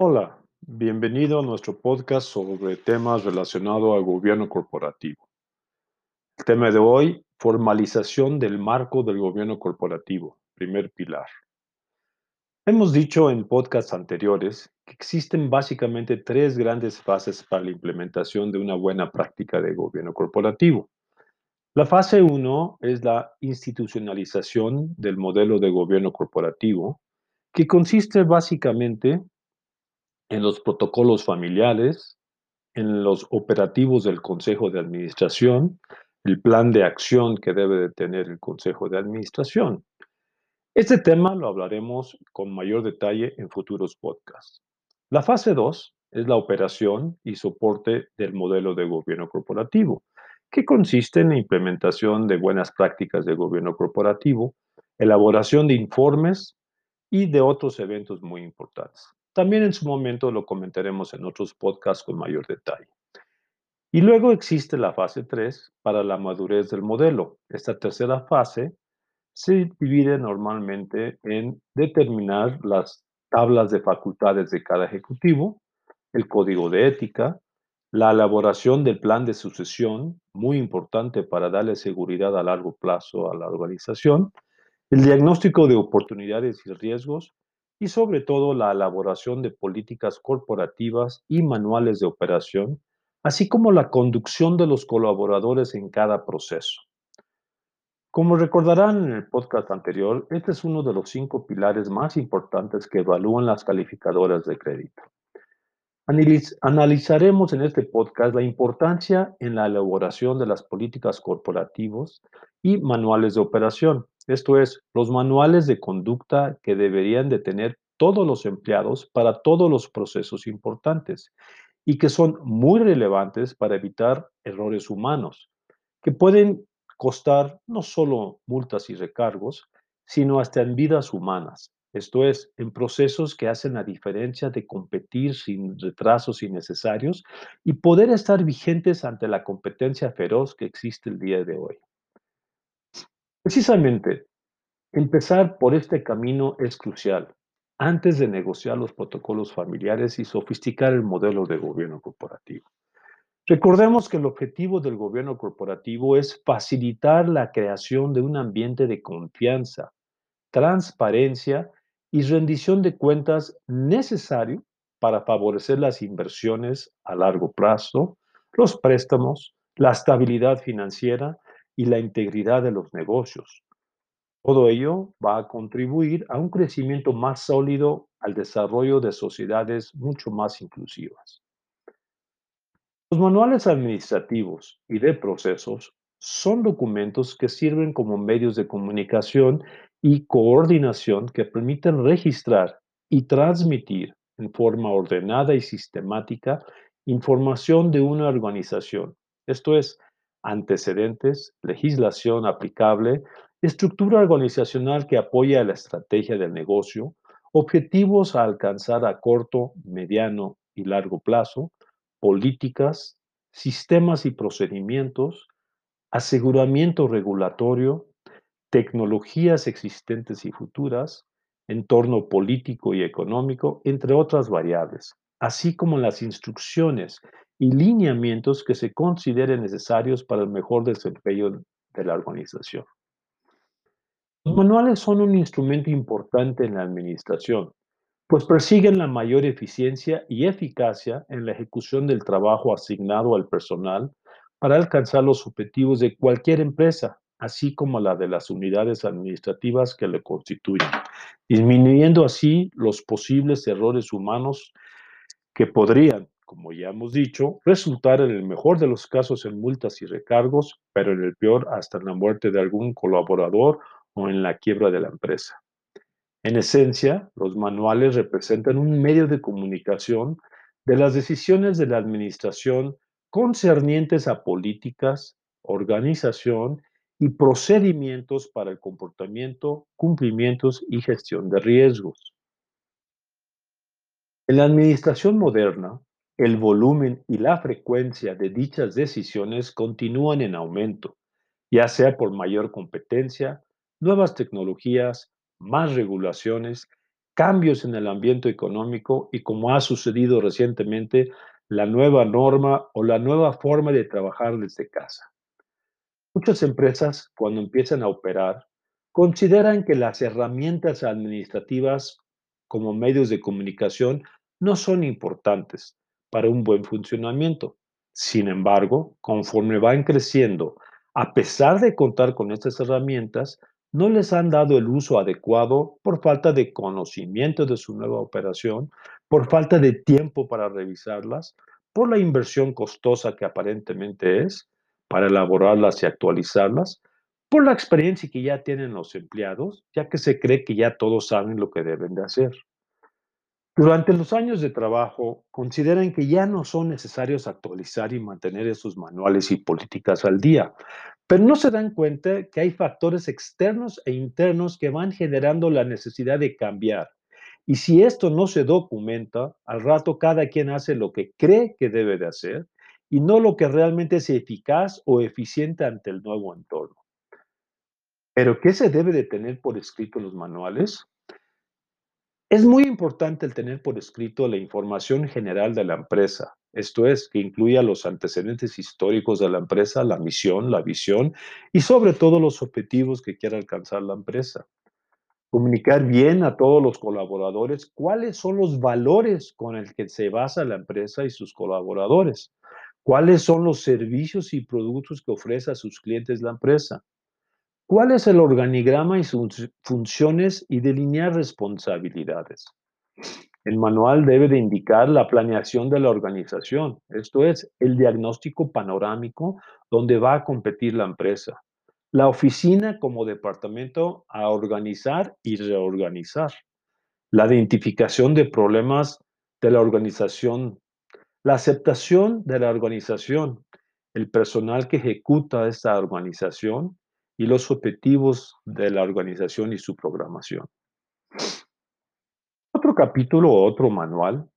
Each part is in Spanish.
Hola, bienvenido a nuestro podcast sobre temas relacionados al gobierno corporativo. El tema de hoy, formalización del marco del gobierno corporativo, primer pilar. Hemos dicho en podcasts anteriores que existen básicamente tres grandes fases para la implementación de una buena práctica de gobierno corporativo. La fase 1 es la institucionalización del modelo de gobierno corporativo, que consiste básicamente en los protocolos familiares, en los operativos del Consejo de Administración, el plan de acción que debe de tener el Consejo de Administración. Este tema lo hablaremos con mayor detalle en futuros podcasts. La fase 2 es la operación y soporte del modelo de gobierno corporativo, que consiste en la implementación de buenas prácticas de gobierno corporativo, elaboración de informes y de otros eventos muy importantes. También en su momento lo comentaremos en otros podcasts con mayor detalle. Y luego existe la fase 3 para la madurez del modelo. Esta tercera fase se divide normalmente en determinar las tablas de facultades de cada ejecutivo, el código de ética, la elaboración del plan de sucesión, muy importante para darle seguridad a largo plazo a la organización, el diagnóstico de oportunidades y riesgos y sobre todo la elaboración de políticas corporativas y manuales de operación, así como la conducción de los colaboradores en cada proceso. Como recordarán en el podcast anterior, este es uno de los cinco pilares más importantes que evalúan las calificadoras de crédito. Analizaremos en este podcast la importancia en la elaboración de las políticas corporativas y manuales de operación, esto es, los manuales de conducta que deberían de tener todos los empleados para todos los procesos importantes y que son muy relevantes para evitar errores humanos, que pueden costar no solo multas y recargos, sino hasta en vidas humanas. Esto es, en procesos que hacen la diferencia de competir sin retrasos innecesarios y poder estar vigentes ante la competencia feroz que existe el día de hoy. Precisamente, empezar por este camino es crucial antes de negociar los protocolos familiares y sofisticar el modelo de gobierno corporativo. Recordemos que el objetivo del gobierno corporativo es facilitar la creación de un ambiente de confianza, transparencia y rendición de cuentas necesario para favorecer las inversiones a largo plazo, los préstamos, la estabilidad financiera y la integridad de los negocios. Todo ello va a contribuir a un crecimiento más sólido al desarrollo de sociedades mucho más inclusivas. Los manuales administrativos y de procesos son documentos que sirven como medios de comunicación y coordinación que permiten registrar y transmitir en forma ordenada y sistemática información de una organización, esto es, antecedentes, legislación aplicable, estructura organizacional que apoya la estrategia del negocio, objetivos a alcanzar a corto, mediano y largo plazo, políticas, sistemas y procedimientos, aseguramiento regulatorio, tecnologías existentes y futuras, entorno político y económico, entre otras variables, así como las instrucciones y lineamientos que se consideren necesarios para el mejor desempeño de la organización. Los manuales son un instrumento importante en la administración, pues persiguen la mayor eficiencia y eficacia en la ejecución del trabajo asignado al personal para alcanzar los objetivos de cualquier empresa, así como la de las unidades administrativas que le constituyen, disminuyendo así los posibles errores humanos que podrían como ya hemos dicho, resultar en el mejor de los casos en multas y recargos, pero en el peor hasta en la muerte de algún colaborador o en la quiebra de la empresa. En esencia, los manuales representan un medio de comunicación de las decisiones de la administración concernientes a políticas, organización y procedimientos para el comportamiento, cumplimientos y gestión de riesgos. En la administración moderna, el volumen y la frecuencia de dichas decisiones continúan en aumento, ya sea por mayor competencia, nuevas tecnologías, más regulaciones, cambios en el ambiente económico y como ha sucedido recientemente, la nueva norma o la nueva forma de trabajar desde casa. Muchas empresas, cuando empiezan a operar, consideran que las herramientas administrativas como medios de comunicación no son importantes para un buen funcionamiento. Sin embargo, conforme van creciendo, a pesar de contar con estas herramientas, no les han dado el uso adecuado por falta de conocimiento de su nueva operación, por falta de tiempo para revisarlas, por la inversión costosa que aparentemente es para elaborarlas y actualizarlas, por la experiencia que ya tienen los empleados, ya que se cree que ya todos saben lo que deben de hacer. Durante los años de trabajo, consideran que ya no son necesarios actualizar y mantener esos manuales y políticas al día, pero no se dan cuenta que hay factores externos e internos que van generando la necesidad de cambiar. Y si esto no se documenta, al rato cada quien hace lo que cree que debe de hacer y no lo que realmente es eficaz o eficiente ante el nuevo entorno. Pero ¿qué se debe de tener por escrito en los manuales? Es muy importante el tener por escrito la información general de la empresa, esto es, que incluya los antecedentes históricos de la empresa, la misión, la visión y sobre todo los objetivos que quiera alcanzar la empresa. Comunicar bien a todos los colaboradores cuáles son los valores con el que se basa la empresa y sus colaboradores, cuáles son los servicios y productos que ofrece a sus clientes la empresa, ¿Cuál es el organigrama y sus funciones y delinear responsabilidades? El manual debe de indicar la planeación de la organización, esto es, el diagnóstico panorámico donde va a competir la empresa. La oficina como departamento a organizar y reorganizar. La identificación de problemas de la organización. La aceptación de la organización. El personal que ejecuta esta organización y los objetivos de la organización y su programación. Otro capítulo o otro manual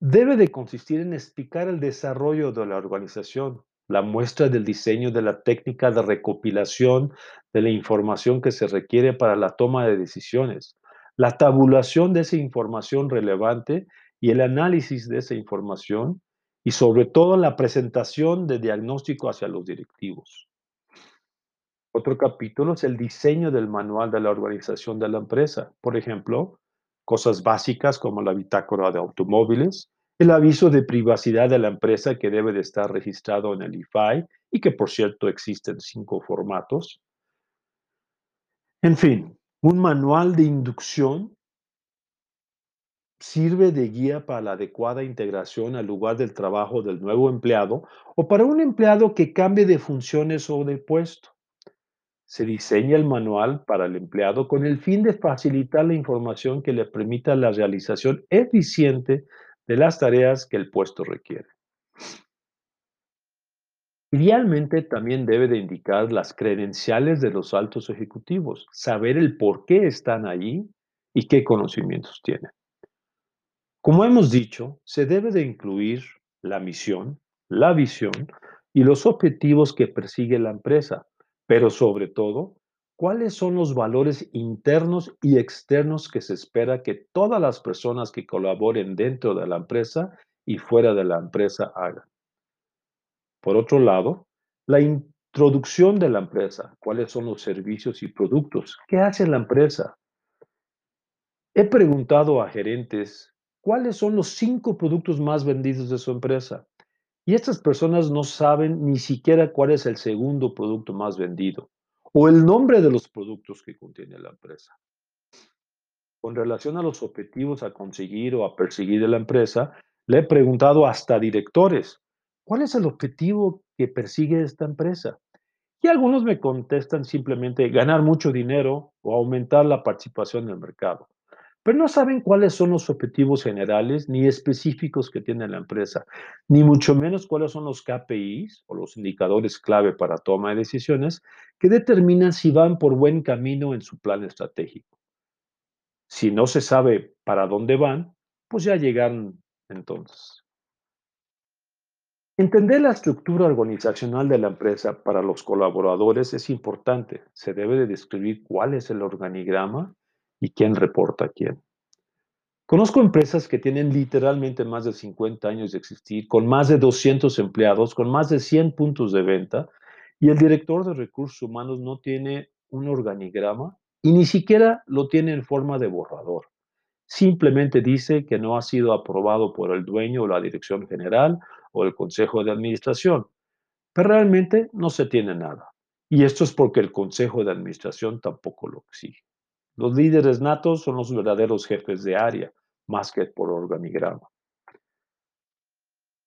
debe de consistir en explicar el desarrollo de la organización, la muestra del diseño de la técnica de recopilación de la información que se requiere para la toma de decisiones, la tabulación de esa información relevante y el análisis de esa información y sobre todo la presentación de diagnóstico hacia los directivos. Otro capítulo es el diseño del manual de la organización de la empresa. Por ejemplo, cosas básicas como la bitácora de automóviles, el aviso de privacidad de la empresa que debe de estar registrado en el IFAI y que por cierto existe en cinco formatos. En fin, un manual de inducción sirve de guía para la adecuada integración al lugar del trabajo del nuevo empleado o para un empleado que cambie de funciones o de puesto. Se diseña el manual para el empleado con el fin de facilitar la información que le permita la realización eficiente de las tareas que el puesto requiere. Idealmente también debe de indicar las credenciales de los altos ejecutivos, saber el por qué están allí y qué conocimientos tienen. Como hemos dicho, se debe de incluir la misión, la visión y los objetivos que persigue la empresa, pero sobre todo, ¿cuáles son los valores internos y externos que se espera que todas las personas que colaboren dentro de la empresa y fuera de la empresa hagan? Por otro lado, la introducción de la empresa, cuáles son los servicios y productos, qué hace la empresa. He preguntado a gerentes cuáles son los cinco productos más vendidos de su empresa. Y estas personas no saben ni siquiera cuál es el segundo producto más vendido o el nombre de los productos que contiene la empresa. Con relación a los objetivos a conseguir o a perseguir de la empresa, le he preguntado hasta directores, ¿cuál es el objetivo que persigue esta empresa? Y algunos me contestan simplemente ganar mucho dinero o aumentar la participación en el mercado pero no saben cuáles son los objetivos generales ni específicos que tiene la empresa, ni mucho menos cuáles son los KPIs o los indicadores clave para toma de decisiones que determinan si van por buen camino en su plan estratégico. Si no se sabe para dónde van, pues ya llegan entonces. Entender la estructura organizacional de la empresa para los colaboradores es importante. Se debe de describir cuál es el organigrama y quién reporta a quién. Conozco empresas que tienen literalmente más de 50 años de existir, con más de 200 empleados, con más de 100 puntos de venta, y el director de recursos humanos no tiene un organigrama y ni siquiera lo tiene en forma de borrador. Simplemente dice que no ha sido aprobado por el dueño o la dirección general o el consejo de administración, pero realmente no se tiene nada. Y esto es porque el consejo de administración tampoco lo exige. Los líderes natos son los verdaderos jefes de área, más que por organigrama.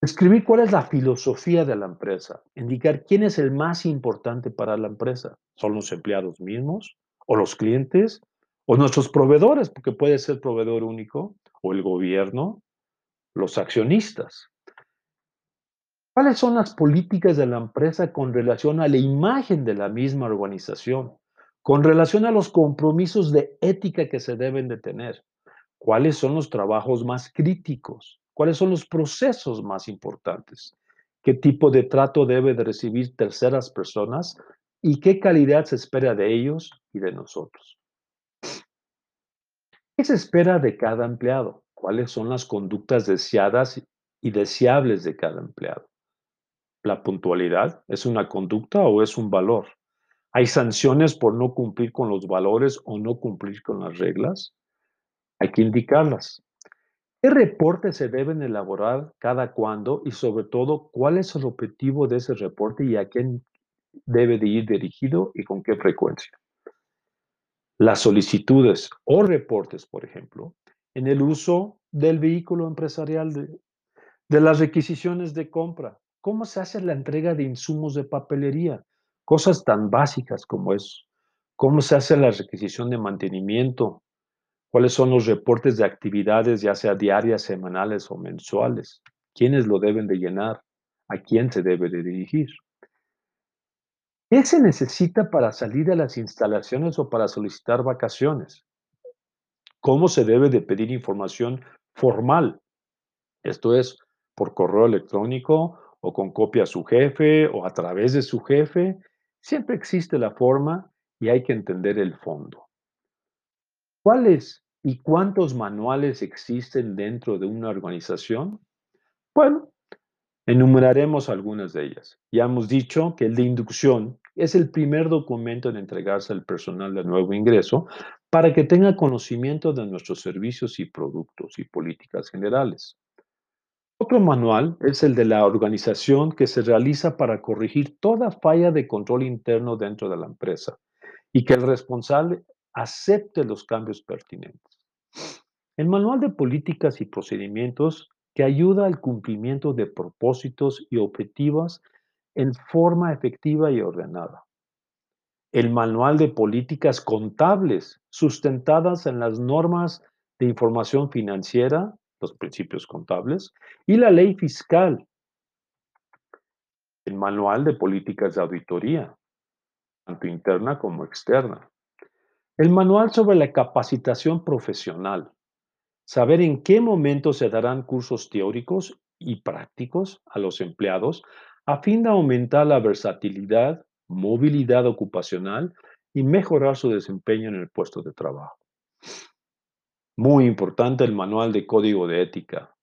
Escribir cuál es la filosofía de la empresa, indicar quién es el más importante para la empresa. ¿Son los empleados mismos? ¿O los clientes? ¿O nuestros proveedores? Porque puede ser proveedor único, o el gobierno, los accionistas. ¿Cuáles son las políticas de la empresa con relación a la imagen de la misma organización? Con relación a los compromisos de ética que se deben de tener. ¿Cuáles son los trabajos más críticos? ¿Cuáles son los procesos más importantes? ¿Qué tipo de trato debe de recibir terceras personas? ¿Y qué calidad se espera de ellos y de nosotros? ¿Qué se espera de cada empleado? ¿Cuáles son las conductas deseadas y deseables de cada empleado? ¿La puntualidad es una conducta o es un valor? ¿Hay sanciones por no cumplir con los valores o no cumplir con las reglas? Hay que indicarlas. ¿Qué reportes se deben elaborar cada cuándo y sobre todo cuál es el objetivo de ese reporte y a quién debe de ir dirigido y con qué frecuencia? Las solicitudes o reportes, por ejemplo, en el uso del vehículo empresarial, de, de las requisiciones de compra, cómo se hace la entrega de insumos de papelería, cosas tan básicas como eso, cómo se hace la requisición de mantenimiento, ¿Cuáles son los reportes de actividades, ya sea diarias, semanales o mensuales? ¿Quiénes lo deben de llenar? ¿A quién se debe de dirigir? ¿Qué se necesita para salir a las instalaciones o para solicitar vacaciones? ¿Cómo se debe de pedir información formal? Esto es, por correo electrónico o con copia a su jefe o a través de su jefe. Siempre existe la forma y hay que entender el fondo. ¿Cuáles y cuántos manuales existen dentro de una organización? Bueno, enumeraremos algunas de ellas. Ya hemos dicho que el de inducción es el primer documento en entregarse al personal de nuevo ingreso para que tenga conocimiento de nuestros servicios y productos y políticas generales. Otro manual es el de la organización que se realiza para corregir toda falla de control interno dentro de la empresa y que el responsable acepte los cambios pertinentes. El manual de políticas y procedimientos que ayuda al cumplimiento de propósitos y objetivos en forma efectiva y ordenada. El manual de políticas contables sustentadas en las normas de información financiera, los principios contables, y la ley fiscal. El manual de políticas de auditoría, tanto interna como externa. El manual sobre la capacitación profesional. Saber en qué momento se darán cursos teóricos y prácticos a los empleados a fin de aumentar la versatilidad, movilidad ocupacional y mejorar su desempeño en el puesto de trabajo. Muy importante el manual de código de ética,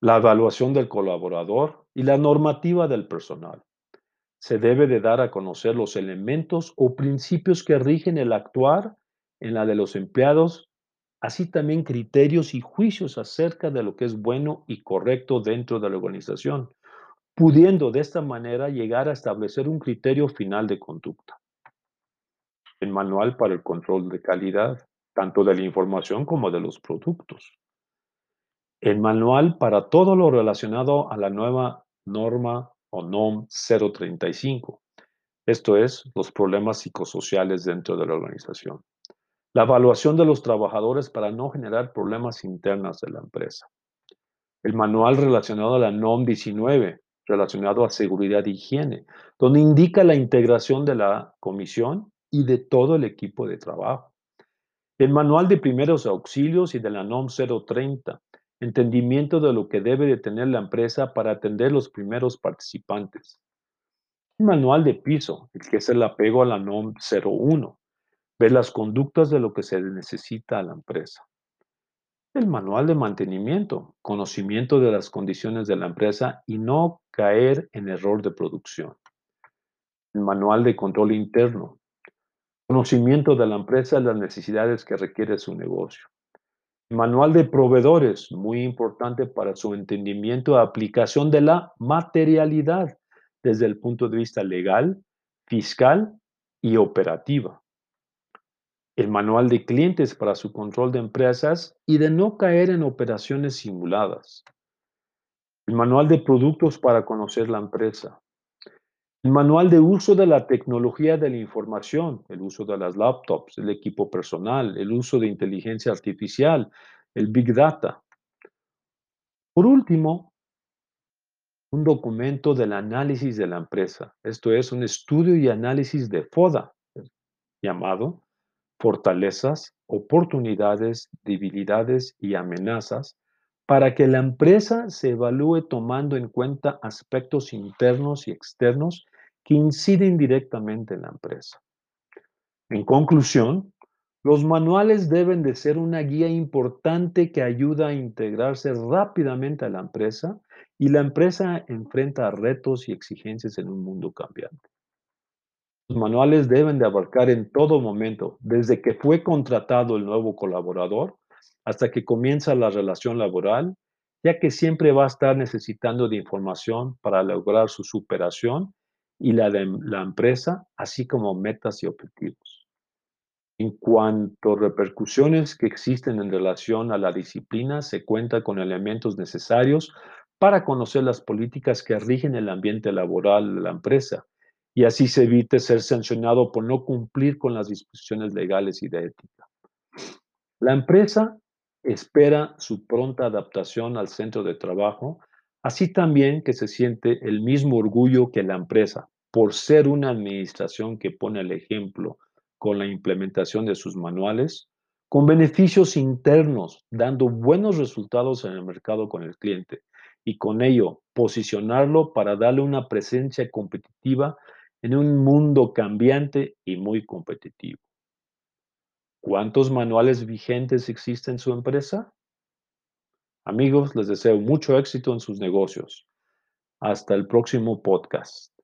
la evaluación del colaborador y la normativa del personal se debe de dar a conocer los elementos o principios que rigen el actuar en la de los empleados, así también criterios y juicios acerca de lo que es bueno y correcto dentro de la organización, pudiendo de esta manera llegar a establecer un criterio final de conducta. El manual para el control de calidad, tanto de la información como de los productos. El manual para todo lo relacionado a la nueva norma o NOM 035. Esto es, los problemas psicosociales dentro de la organización. La evaluación de los trabajadores para no generar problemas internas de la empresa. El manual relacionado a la NOM 19, relacionado a seguridad e higiene, donde indica la integración de la comisión y de todo el equipo de trabajo. El manual de primeros auxilios y de la NOM 030, entendimiento de lo que debe de tener la empresa para atender los primeros participantes. Un manual de piso, el que es el apego a la NOM 01, ver las conductas de lo que se necesita a la empresa. El manual de mantenimiento, conocimiento de las condiciones de la empresa y no caer en error de producción. El manual de control interno, conocimiento de la empresa y las necesidades que requiere su negocio. Manual de proveedores, muy importante para su entendimiento de aplicación de la materialidad desde el punto de vista legal, fiscal y operativa. El manual de clientes para su control de empresas y de no caer en operaciones simuladas, el manual de productos para conocer la empresa, el manual de uso de la tecnología de la información, el uso de las laptops, el equipo personal, el uso de inteligencia artificial, el big data. Por último, un documento del análisis de la empresa. Esto es un estudio y análisis de FODA, llamado fortalezas, oportunidades, debilidades y amenazas para que la empresa se evalúe tomando en cuenta aspectos internos y externos que inciden directamente en la empresa. En conclusión, los manuales deben de ser una guía importante que ayuda a integrarse rápidamente a la empresa y la empresa enfrenta retos y exigencias en un mundo cambiante. Los manuales deben de abarcar en todo momento, desde que fue contratado el nuevo colaborador hasta que comienza la relación laboral, ya que siempre va a estar necesitando de información para lograr su superación y la de la empresa, así como metas y objetivos. En cuanto a repercusiones que existen en relación a la disciplina, se cuenta con elementos necesarios para conocer las políticas que rigen el ambiente laboral de la empresa y así se evite ser sancionado por no cumplir con las disposiciones legales y de ética. La empresa espera su pronta adaptación al centro de trabajo, así también que se siente el mismo orgullo que la empresa por ser una administración que pone el ejemplo con la implementación de sus manuales, con beneficios internos, dando buenos resultados en el mercado con el cliente y con ello posicionarlo para darle una presencia competitiva en un mundo cambiante y muy competitivo. ¿Cuántos manuales vigentes existen en su empresa? Amigos, les deseo mucho éxito en sus negocios. Hasta el próximo podcast.